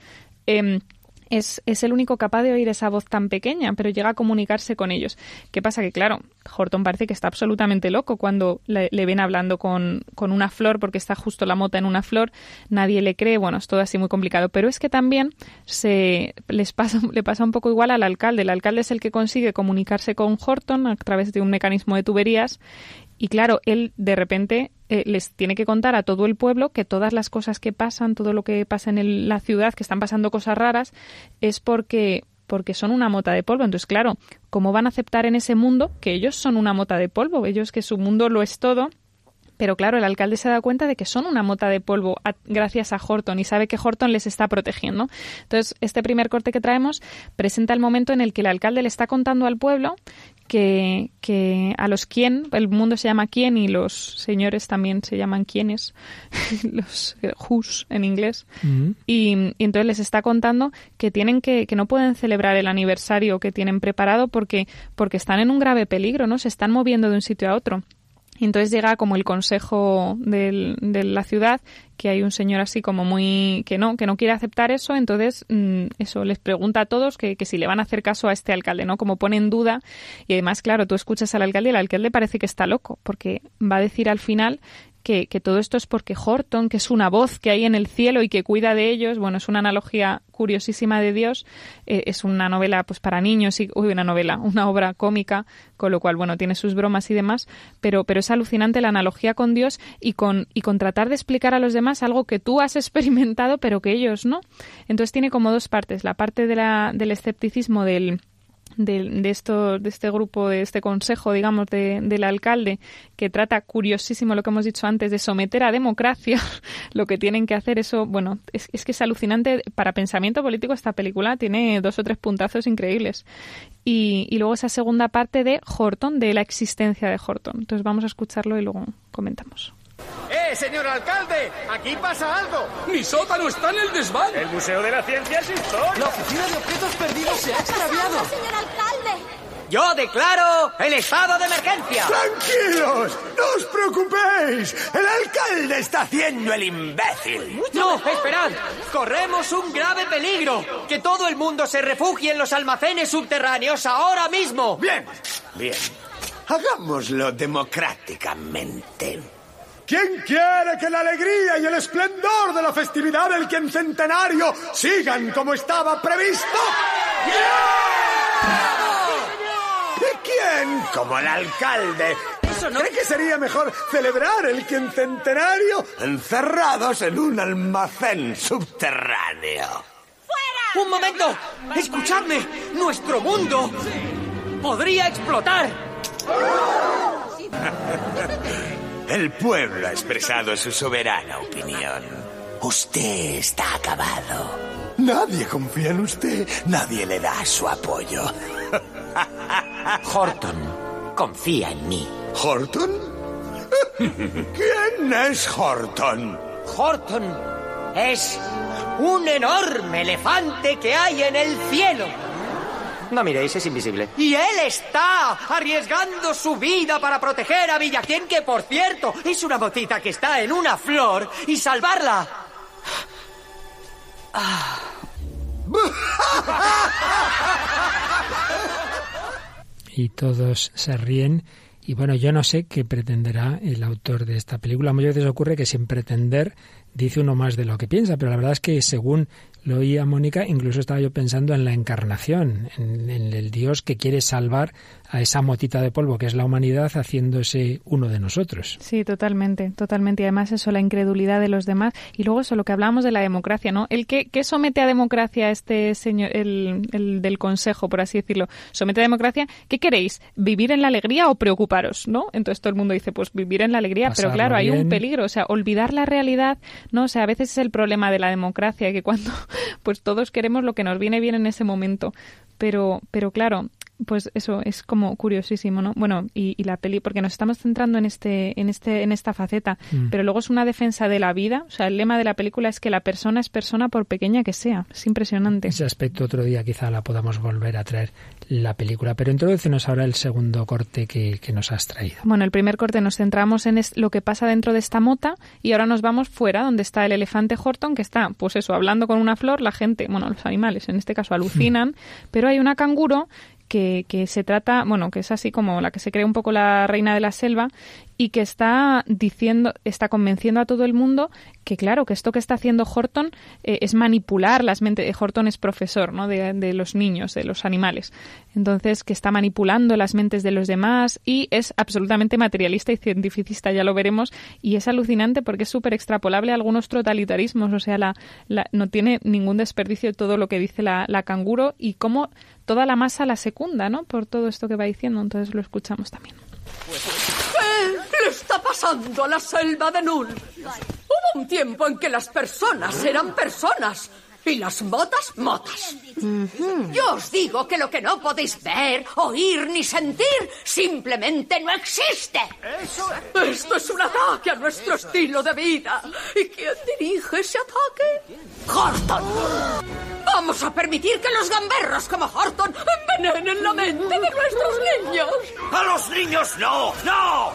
eh, es, es, el único capaz de oír esa voz tan pequeña, pero llega a comunicarse con ellos. ¿Qué pasa? Que claro, Horton parece que está absolutamente loco cuando le, ven hablando con, con, una flor, porque está justo la mota en una flor, nadie le cree, bueno, es todo así muy complicado. Pero es que también se les pasa, *laughs* le pasa un poco igual al alcalde. El alcalde es el que consigue comunicarse con Horton a través de un mecanismo de tuberías y claro, él de repente eh, les tiene que contar a todo el pueblo que todas las cosas que pasan, todo lo que pasa en la ciudad, que están pasando cosas raras, es porque porque son una mota de polvo. Entonces, claro, ¿cómo van a aceptar en ese mundo que ellos son una mota de polvo? Ellos que su mundo lo es todo pero claro, el alcalde se da cuenta de que son una mota de polvo gracias a Horton y sabe que Horton les está protegiendo. Entonces, este primer corte que traemos presenta el momento en el que el alcalde le está contando al pueblo que, que a los quién, el mundo se llama quién y los señores también se llaman quiénes, *laughs* los who's en inglés. Mm. y, y, entonces les está contando que tienen que, que no pueden celebrar el aniversario que tienen preparado porque, porque están en un grave peligro, ¿no? Se están moviendo de un sitio a otro. Y entonces llega como el consejo de la ciudad, que hay un señor así como muy que no, que no quiere aceptar eso, entonces mm, eso les pregunta a todos que, que, si le van a hacer caso a este alcalde, ¿no? Como pone en duda. Y además, claro, tú escuchas al alcalde y el alcalde parece que está loco, porque va a decir al final que, todo esto es porque Horton, que es una voz que hay en el cielo y que cuida de ellos, bueno, es una analogía curiosísima de Dios, eh, es una novela pues para niños y una novela, una obra cómica, con lo cual bueno, tiene sus bromas y demás, pero pero es alucinante la analogía con Dios y con y con tratar de explicar a los demás algo que tú has *laughs* experimentado pero que ellos no. Entonces tiene como dos partes, la parte de la, del escepticismo del de, esto, de este grupo, de este consejo, digamos, de, del alcalde, que trata curiosísimo lo que hemos dicho antes, de someter a democracia *laughs* lo que tienen que hacer. Eso, bueno, es, es que es alucinante. Para pensamiento político, esta película tiene dos o tres puntazos increíbles. Y, y luego esa segunda parte de Horton, de la existencia de Horton. Entonces vamos a escucharlo y luego comentamos. ¡Eh, señor alcalde! ¡Aquí pasa algo! ¡Mi sótano está en el desván! El Museo de la Ciencia es historia. La oficina de objetos perdidos se ha extraviado. señor alcalde! Yo declaro el estado de emergencia. Tranquilos, no os preocupéis. El alcalde está haciendo el imbécil. No, esperad. Corremos un grave peligro. Que todo el mundo se refugie en los almacenes subterráneos ahora mismo. Bien, bien. Hagámoslo democráticamente. ¿Quién quiere que la alegría y el esplendor de la festividad del quincentenario sigan como estaba previsto? ¿Y quién, como el alcalde, ¿Eso no? ¿Cree que sería mejor celebrar el quincentenario encerrados en un almacén subterráneo? ¡Fuera! ¡Un momento! ¡Escuchadme! ¡Nuestro mundo podría explotar! *laughs* El pueblo ha expresado su soberana opinión. Usted está acabado. Nadie confía en usted, nadie le da su apoyo. *laughs* Horton, confía en mí. ¿Horton? *laughs* ¿Quién es Horton? Horton es un enorme elefante que hay en el cielo. No miréis, es invisible. Y él está arriesgando su vida para proteger a Villaquien, que por cierto es una motita que está en una flor, y salvarla. Y todos se ríen. Y bueno, yo no sé qué pretenderá el autor de esta película. Muchas veces ocurre que sin pretender dice uno más de lo que piensa, pero la verdad es que según lo oía Mónica, incluso estaba yo pensando en la encarnación, en, el Dios que quiere salvar a esa motita de polvo que es la humanidad haciéndose uno de nosotros. Sí, totalmente, totalmente. Y además eso, la incredulidad de los demás. Y luego eso, lo que hablamos de la democracia, ¿no? El que, somete a democracia este señor, el, el, del Consejo, por así decirlo, somete a democracia, ¿qué queréis? ¿Vivir en la alegría o preocuparos, no? Entonces todo el mundo dice, pues vivir en la alegría, pero claro, hay un peligro, o sea, olvidar la realidad, ¿no? O sea, a veces es el problema de la democracia, que cuando *laughs* pues todos queremos lo que nos viene bien en ese momento. Pero, pero claro, pues eso es como curiosísimo, ¿no? Bueno, y, la peli, porque nos estamos centrando en este, en este, en esta faceta, mm. pero luego es una defensa de la vida. O sea, el lema de la película es que la persona es persona por pequeña que sea. Es impresionante. Ese aspecto otro día quizá la podamos volver a traer la película. Pero introducenos ahora el segundo corte que, que nos has traído. Bueno, el primer corte nos centramos en lo que pasa dentro de esta mota y ahora nos vamos fuera, donde está el elefante Horton, que está, pues eso, hablando con una flor. La gente, bueno, los animales en este caso alucinan, pero hay una canguro que, que, se trata, bueno, que es así como la que se cree un poco la reina de la selva y que está diciendo, está convenciendo a todo el mundo que claro, que esto que está haciendo Horton eh, es manipular las mentes. Horton es profesor, ¿no? De, los niños, de los animales. Entonces, que está manipulando las mentes de los demás y es absolutamente materialista y cientificista, ya lo veremos. Y es alucinante porque es súper extrapolable a algunos totalitarismos. O sea, la, no tiene ningún desperdicio todo lo que dice la, canguro y cómo toda la masa la secunda, ¿no? Por todo esto que va diciendo. Entonces lo escuchamos también. ¿Qué le está pasando a la selva de Null? Hubo un tiempo en que las personas eran personas y las motas, motas. Yo os digo que lo que no podéis ver, oír ni sentir simplemente no existe. Esto es un ataque a nuestro estilo de vida. ¿Y quién dirige ese ataque? Horton. ¿Vamos a permitir que los gamberros como Horton envenenen la mente de nuestros niños? ¡A los niños no! ¡No!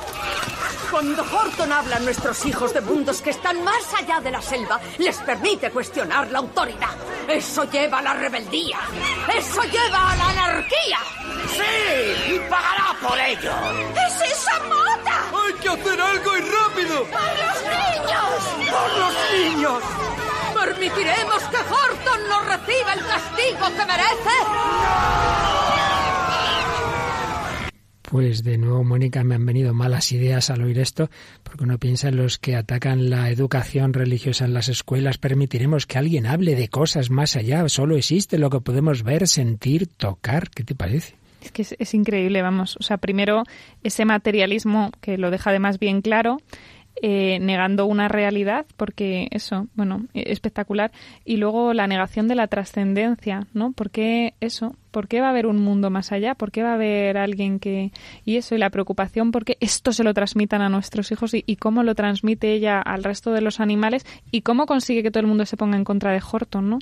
Cuando Horton habla a nuestros hijos de mundos que están más allá de la selva, les permite cuestionar la autoridad. Eso lleva a la rebeldía. Eso lleva a la anarquía. ¡Sí! ¡Y pagará por ello! ¡Es esa mota! ¡Hay que hacer algo y rápido! ¡Por los niños! ¡Por los niños! ¿Permitiremos que Horton no reciba el castigo que merece? Pues de nuevo, Mónica, me han venido malas ideas al oír esto, porque uno piensa en los que atacan la educación religiosa en las escuelas. Permitiremos que alguien hable de cosas más allá. Solo existe lo que podemos ver, sentir, tocar. ¿Qué te parece? Es que es, es increíble, vamos. O sea, primero ese materialismo que lo deja además bien claro eh, negando una realidad, porque eso, bueno, e, espectacular. Y luego la negación de la trascendencia, ¿no? ¿Por qué eso? ¿Por qué va a haber un mundo más allá? ¿Por qué va a haber alguien que... Y eso, y la preocupación porque esto se lo transmitan a nuestros hijos y, cómo lo transmite ella al resto de los animales y cómo consigue que todo el mundo se ponga en contra de Horton, ¿no?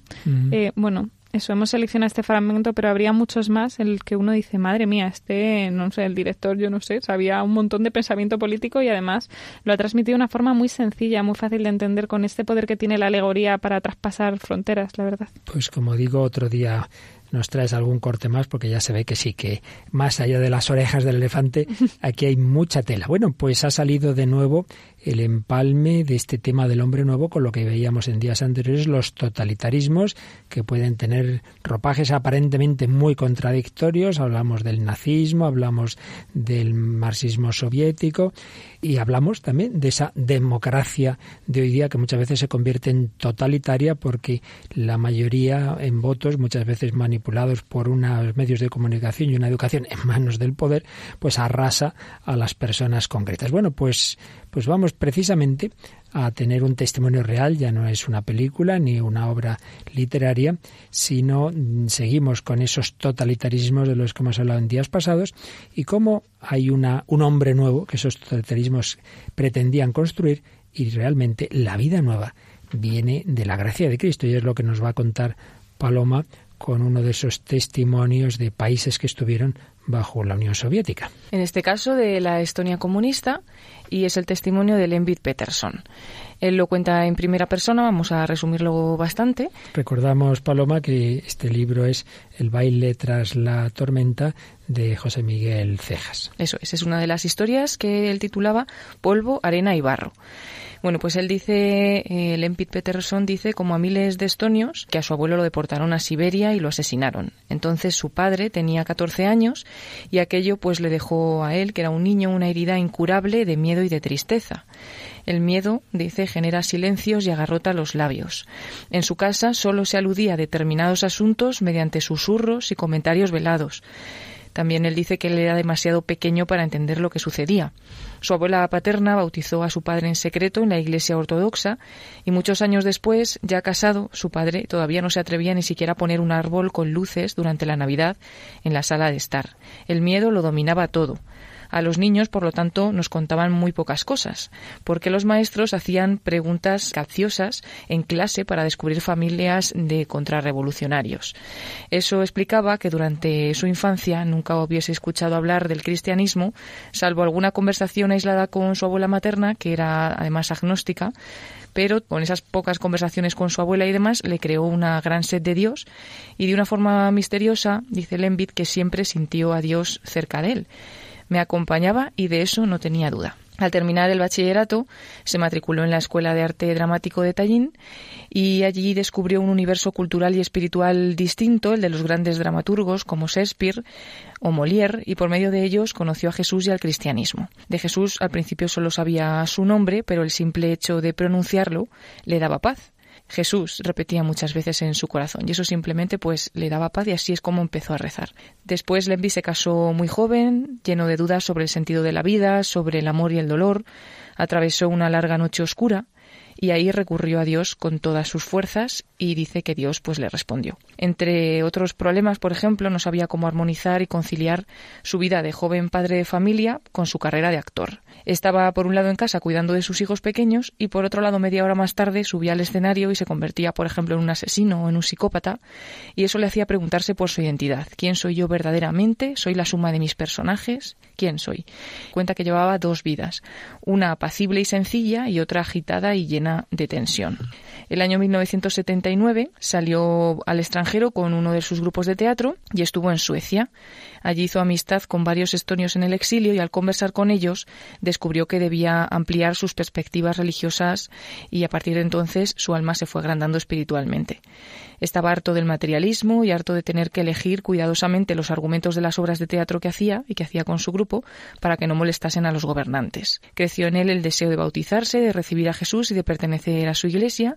Eh, bueno, eso, hemos seleccionado este fragmento, pero habría muchos más en el que uno dice, madre mía, este, no sé, el director, yo no sé, sabía un montón de pensamiento político y además lo ha transmitido de una forma muy sencilla, muy fácil de entender, con este poder que tiene la alegoría para traspasar fronteras, la verdad. Pues como digo, otro día nos traes algún corte más, porque ya se ve que sí, que más allá de las orejas del elefante, *laughs* aquí hay mucha tela. Bueno, pues ha salido de nuevo el empalme de este tema del hombre nuevo con lo que veíamos en días anteriores, los totalitarismos que pueden tener ropajes aparentemente muy contradictorios. Hablamos del nazismo, hablamos del marxismo soviético y hablamos también de esa democracia de hoy día que muchas veces se convierte en totalitaria porque la mayoría en votos, muchas veces manipulados por unos medios de comunicación y una educación en manos del poder, pues arrasa a las personas concretas. Bueno, pues pues vamos precisamente a tener un testimonio real, ya no es una película ni una obra literaria, sino mm, seguimos con esos totalitarismos de los que hemos hablado en días pasados y cómo hay una, un hombre nuevo que esos totalitarismos pretendían construir y realmente la vida nueva viene de la gracia de Cristo. Y es lo que nos va a contar Paloma con uno de esos testimonios de países que estuvieron bajo la Unión Soviética. En este caso de la Estonia comunista y es el testimonio de Lembit Peterson. Él lo cuenta en primera persona, vamos a resumirlo bastante. Recordamos, Paloma, que este libro es El baile tras la tormenta de José Miguel Cejas. Eso es, es una de las historias que él titulaba Polvo, arena y barro. Bueno, pues él dice, eh, Lempit Peterson dice, como a miles de estonios, que a su abuelo lo deportaron a Siberia y lo asesinaron. Entonces su padre tenía 14 años y aquello pues le dejó a él, que era un niño, una herida incurable de miedo y de tristeza. El miedo, dice, genera silencios y agarrota los labios. En su casa solo se aludía a determinados asuntos mediante susurros y comentarios velados. También él dice que él era demasiado pequeño para entender lo que sucedía. Su abuela paterna bautizó a su padre en secreto en la iglesia ortodoxa y muchos años después, ya casado, su padre todavía no se atrevía ni siquiera a poner un árbol con luces durante la Navidad en la sala de estar. El miedo lo dominaba todo. A los niños, por lo tanto, nos contaban muy pocas cosas, porque los maestros hacían preguntas capciosas en clase para descubrir familias de contrarrevolucionarios. Eso explicaba que durante su infancia nunca hubiese escuchado hablar del cristianismo, salvo alguna conversación aislada con su abuela materna, que era además agnóstica, pero con esas pocas conversaciones con su abuela y demás le creó una gran sed de Dios y de una forma misteriosa, dice Lembit, que siempre sintió a Dios cerca de él me acompañaba y de eso no tenía duda. Al terminar el bachillerato, se matriculó en la Escuela de Arte Dramático de Tallinn y allí descubrió un universo cultural y espiritual distinto, el de los grandes dramaturgos como Shakespeare o Molière, y por medio de ellos conoció a Jesús y al cristianismo. De Jesús al principio solo sabía su nombre, pero el simple hecho de pronunciarlo le daba paz. Jesús repetía muchas veces en su corazón y eso simplemente pues le daba paz y así es como empezó a rezar. Después Lemby se casó muy joven, lleno de dudas sobre el sentido de la vida, sobre el amor y el dolor, atravesó una larga noche oscura y ahí recurrió a Dios con todas sus fuerzas y dice que Dios pues le respondió. Entre otros problemas, por ejemplo, no sabía cómo armonizar y conciliar su vida de joven padre de familia con su carrera de actor. Estaba por un lado en casa cuidando de sus hijos pequeños y por otro lado media hora más tarde subía al escenario y se convertía, por ejemplo, en un asesino o en un psicópata y eso le hacía preguntarse por su identidad. ¿Quién soy yo verdaderamente? ¿Soy la suma de mis personajes? ¿Quién soy? Cuenta que llevaba dos vidas, una apacible y sencilla y otra agitada y llena de tensión. El año 1979 salió al extranjero con uno de sus grupos de teatro y estuvo en Suecia. Allí hizo amistad con varios estonios en el exilio y al conversar con ellos descubrió que debía ampliar sus perspectivas religiosas y a partir de entonces su alma se fue agrandando espiritualmente. Estaba harto del materialismo y harto de tener que elegir cuidadosamente los argumentos de las obras de teatro que hacía y que hacía con su grupo para que no molestasen a los gobernantes. Creció en él el deseo de bautizarse, de recibir a Jesús y de pertenecer a su iglesia,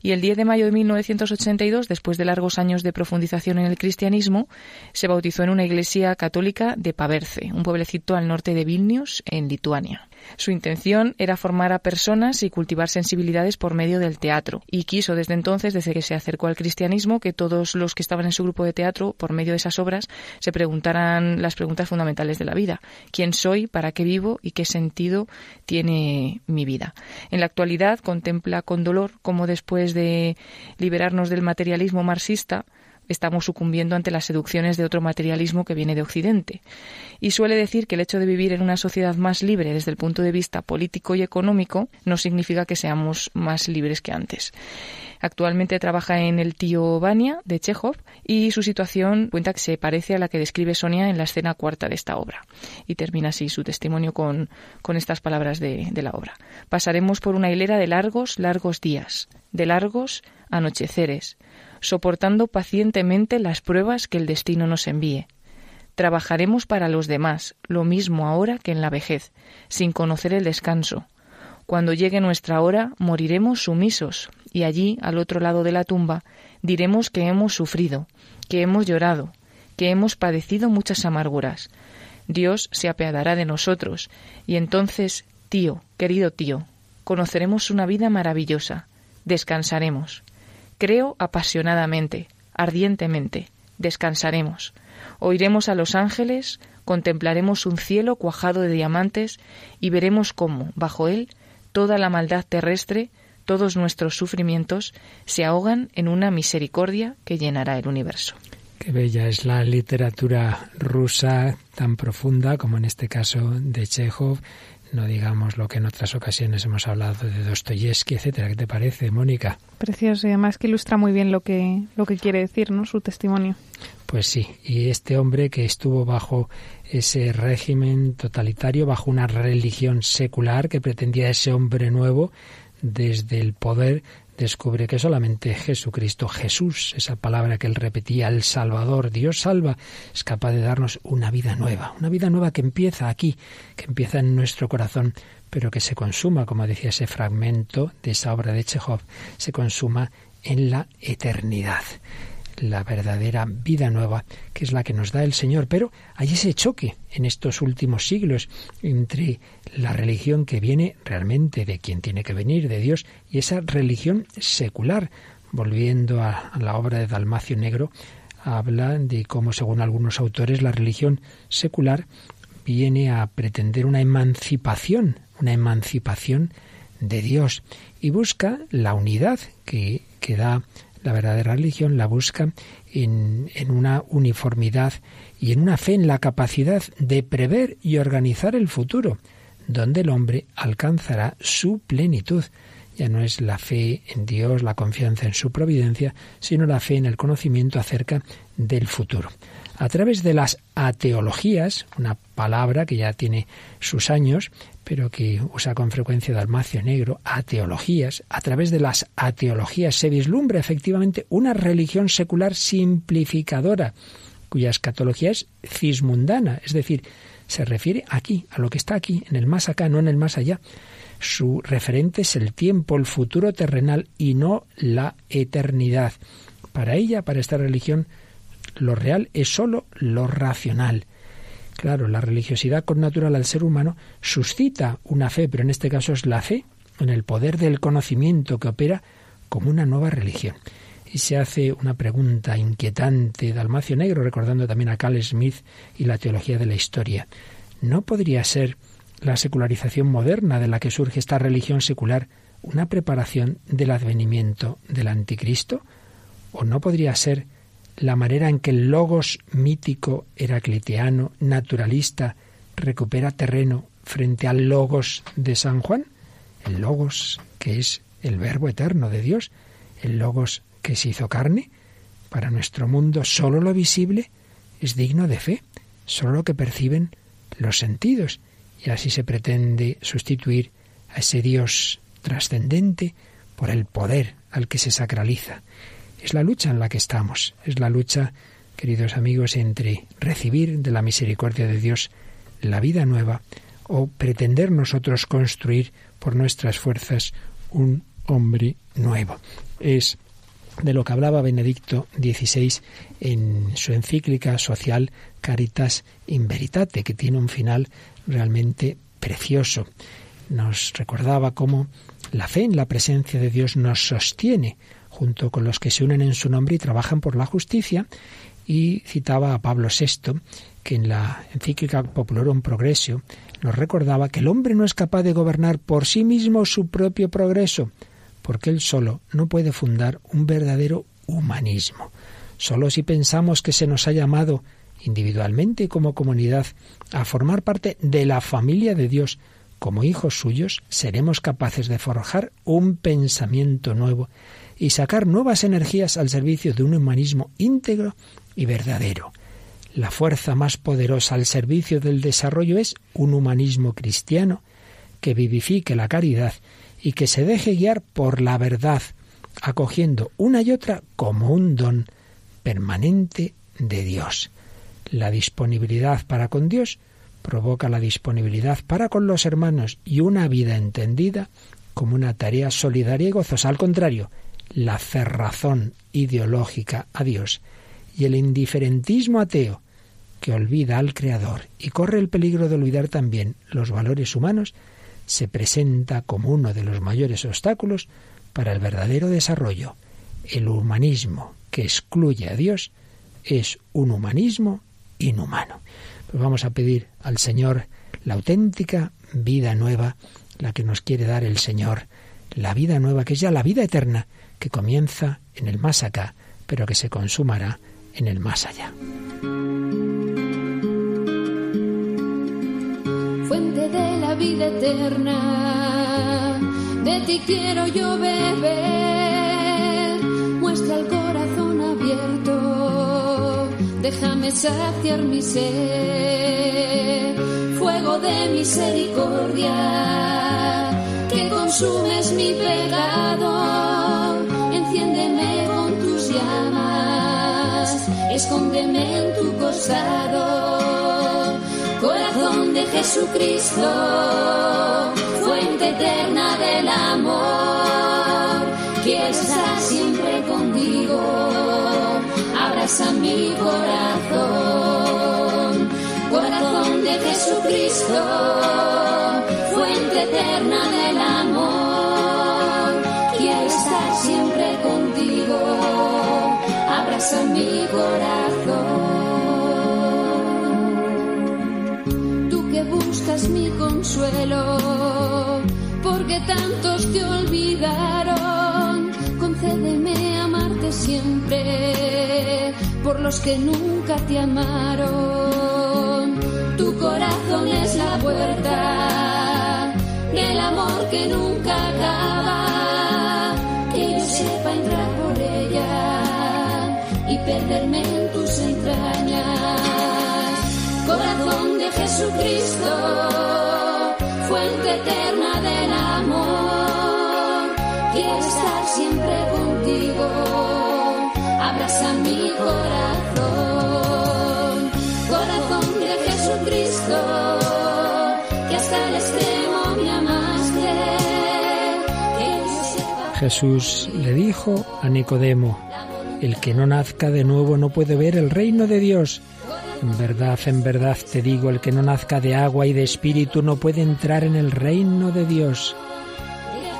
y el 10 de mayo de 1982, después de largos años de profundización en el cristianismo, se bautizó en una iglesia católica de Paverce, un pueblecito al norte de Vilnius, en Lituania. Su intención era formar a personas y cultivar sensibilidades por medio del teatro, y quiso desde entonces, desde que se acercó al cristianismo, que todos los que estaban en su grupo de teatro, por medio de esas obras, se preguntaran las preguntas fundamentales de la vida. ¿Quién soy? ¿Para qué vivo? ¿Y qué sentido tiene mi vida? En la actualidad contempla con dolor cómo después de liberarnos del materialismo marxista, estamos sucumbiendo ante las seducciones de otro materialismo que viene de Occidente. Y suele decir que el hecho de vivir en una sociedad más libre desde el punto de vista político y económico no significa que seamos más libres que antes. Actualmente trabaja en El tío Vania de Chekhov y su situación cuenta que se parece a la que describe Sonia en la escena cuarta de esta obra. Y termina así su testimonio con, con estas palabras de, de la obra. Pasaremos por una hilera de largos, largos días, de largos anocheceres, soportando pacientemente las pruebas que el destino nos envíe. Trabajaremos para los demás, lo mismo ahora que en la vejez, sin conocer el descanso. Cuando llegue nuestra hora, moriremos sumisos, y allí, al otro lado de la tumba, diremos que hemos sufrido, que hemos llorado, que hemos padecido muchas amarguras. Dios se apiadará de nosotros, y entonces, tío, querido tío, conoceremos una vida maravillosa, descansaremos. Creo apasionadamente, ardientemente. Descansaremos. Oiremos a los ángeles, contemplaremos un cielo cuajado de diamantes y veremos cómo, bajo él, toda la maldad terrestre, todos nuestros sufrimientos, se ahogan en una misericordia que llenará el universo. Qué bella es la literatura rusa, tan profunda como en este caso de Chekhov, no digamos lo que en otras ocasiones hemos hablado de Dostoyevsky, etcétera. ¿Qué te parece, Mónica? Precioso y además que ilustra muy bien lo que, lo que quiere decir, ¿no? Su testimonio. Pues sí, y este hombre que estuvo bajo ese régimen totalitario, bajo una religión secular que pretendía ese hombre nuevo desde el poder, descubre que solamente Jesucristo, Jesús, esa palabra que él repetía, el Salvador, Dios salva, es capaz de darnos una vida nueva, una vida nueva que empieza aquí, que empieza en nuestro corazón, pero que se consuma, como decía ese fragmento de esa obra de Chekhov, se consuma en la eternidad la verdadera vida nueva, que es la que nos da el Señor. Pero hay ese choque en estos últimos siglos entre la religión que viene realmente de quien tiene que venir, de Dios, y esa religión secular. Volviendo a, la obra de Dalmacio Negro, habla de cómo, según algunos autores, la religión secular viene a pretender una emancipación, una emancipación de Dios, y busca la unidad que, que da la verdadera religión la busca en, en, una uniformidad y en una fe en la capacidad de prever y organizar el futuro, donde el hombre alcanzará su plenitud. Ya no es la fe en Dios, la confianza en su providencia, sino la fe en el conocimiento acerca del futuro. A través de las ateologías, una palabra que ya tiene sus años, pero que usa con frecuencia Dalmacio Negro, ateologías, a través de las ateologías se vislumbra efectivamente una religión secular simplificadora, cuya escatología es cismundana, es decir, se refiere aquí, a lo que está aquí, en el más acá, no en el más allá. Su referente es el tiempo, el futuro terrenal y no la eternidad. Para ella, para esta religión, lo real es sólo lo racional. Claro, la religiosidad connatural al ser humano suscita una fe, pero en este caso es la fe en el poder del conocimiento que opera como una nueva religión. Y se hace una pregunta inquietante de Almacio Negro, recordando también a Carl Smith y la teología de la historia. ¿No podría ser la secularización moderna de la que surge esta religión secular una preparación del advenimiento del anticristo? ¿O no podría ser la manera en que el logos mítico heracliteano, naturalista, recupera terreno frente al logos de San Juan, el logos que es el verbo eterno de Dios, el logos que se hizo carne, para nuestro mundo solo lo visible es digno de fe, solo lo que perciben los sentidos, y así se pretende sustituir a ese Dios trascendente por el poder al que se sacraliza. Es la lucha en la que estamos, es la lucha, queridos amigos, entre recibir de la misericordia de Dios la vida nueva o pretender nosotros construir por nuestras fuerzas un hombre nuevo. Es de lo que hablaba Benedicto XVI en su encíclica social Caritas in Veritate, que tiene un final realmente precioso. Nos recordaba cómo la fe en la presencia de Dios nos sostiene junto con los que se unen en su nombre y trabajan por la justicia, y citaba a Pablo VI, que en la encíclica Popularum Progressio nos recordaba que el hombre no es capaz de gobernar por sí mismo su propio progreso, porque él solo no puede fundar un verdadero humanismo. Solo si pensamos que se nos ha llamado individualmente y como comunidad a formar parte de la familia de Dios como hijos suyos, seremos capaces de forjar un pensamiento nuevo y sacar nuevas energías al servicio de un humanismo íntegro y verdadero. La fuerza más poderosa al servicio del desarrollo es un humanismo cristiano que vivifique la caridad y que se deje guiar por la verdad, acogiendo una y otra como un don permanente de Dios. La disponibilidad para con Dios provoca la disponibilidad para con los hermanos y una vida entendida como una tarea solidaria y gozosa. Al contrario, la cerrazón ideológica a Dios y el indiferentismo ateo que olvida al Creador y corre el peligro de olvidar también los valores humanos, se presenta como uno de los mayores obstáculos para el verdadero desarrollo. El humanismo que excluye a Dios es un humanismo inhumano. Pues vamos a pedir al Señor la auténtica vida nueva, la que nos quiere dar el Señor, la vida nueva que es ya la vida eterna, que comienza en el más acá, pero que se consumará en el más allá. Fuente de la vida eterna. De ti quiero yo beber, muestra el corazón abierto, déjame saciar mi sed, fuego de misericordia, que consumes mi pecado, escóndeme en tu costado, corazón de Jesucristo, fuente eterna del amor, quiero estar siempre contigo, abraza mi corazón, corazón de Jesucristo, fuente eterna del amor, quiero estar siempre contigo, abraza mi corazón. Tú que buscas mi consuelo, porque tantos te olvidaron, concédeme amarte siempre por los que nunca te amaron. Tu corazón es la puerta del amor que nunca acaba, perderme en tus entrañas. Corazón de Jesucristo, fuente eterna del amor, quiero estar siempre contigo, abraza mi corazón, corazón de Jesucristo, que hasta el extremo me amaste, Jesús le dijo a Nicodemo, el que no nazca de nuevo no puede ver el reino de Dios. En verdad, en verdad te digo, el que no nazca de agua y de espíritu no puede entrar en el reino de Dios.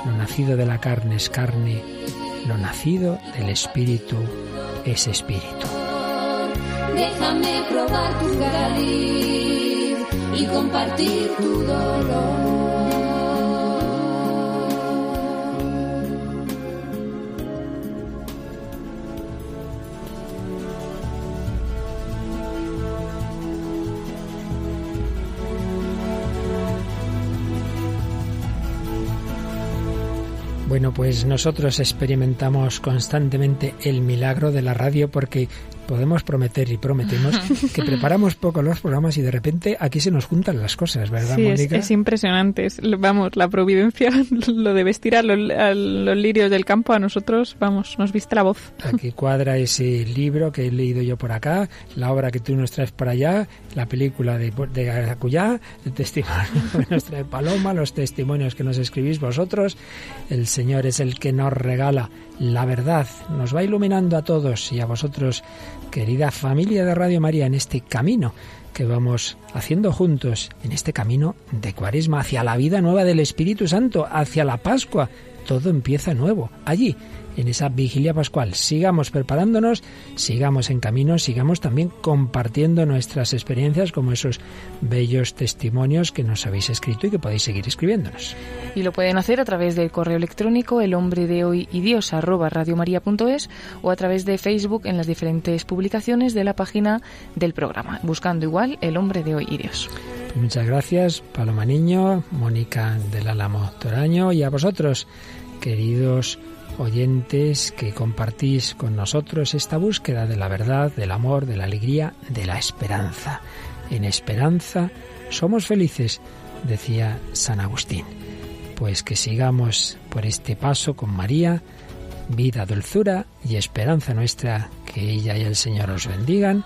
Lo nacido de la carne es carne, lo nacido del espíritu es espíritu. Déjame probar tu y compartir tu dolor. Bueno, pues nosotros experimentamos constantemente el milagro de la radio porque podemos prometer y prometemos *laughs* que preparamos poco los programas y de repente aquí se nos juntan las cosas, ¿verdad, Sí, es, Mónica? es impresionante. Es- vamos, la providencia, *laughs* lo de vestir a los, a los lirios del campo, a nosotros, vamos, nos viste la voz. Aquí cuadra ese libro que he leído yo por acá, la obra que tú nos traes por allá, la película de, de Acuyá, el testimonio *laughs* que nos trae Paloma, los testimonios que nos escribís vosotros. El Señor es el que nos regala la verdad, nos va iluminando a todos y a vosotros, querida familia de Radio María, en este camino que vamos haciendo juntos, en este camino de cuaresma hacia la vida nueva del Espíritu Santo, hacia la Pascua. Todo empieza nuevo, allí, en esa vigilia pascual. Sigamos preparándonos, sigamos en camino, sigamos también compartiendo nuestras experiencias como esos bellos testimonios que nos habéis escrito y que podéis seguir escribiéndonos. Y lo pueden hacer a través del correo electrónico el hombre de hoy y Dios arroba radiomaria.es o a través de Facebook en las diferentes publicaciones de la página del programa, buscando igual el hombre de hoy y Dios. Pues muchas gracias, Paloma Niño, Mónica del Álamo Toraño y a vosotros, queridos oyentes que compartís con nosotros esta búsqueda de la verdad, del amor, de la alegría, de la esperanza. En esperanza somos felices, decía San Agustín. Pues que sigamos por este paso con María, vida, dulzura y esperanza nuestra, que ella y el Señor os bendigan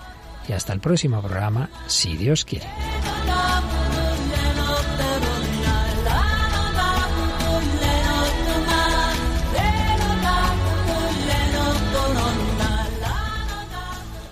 y hasta el próximo programa, si Dios quiere.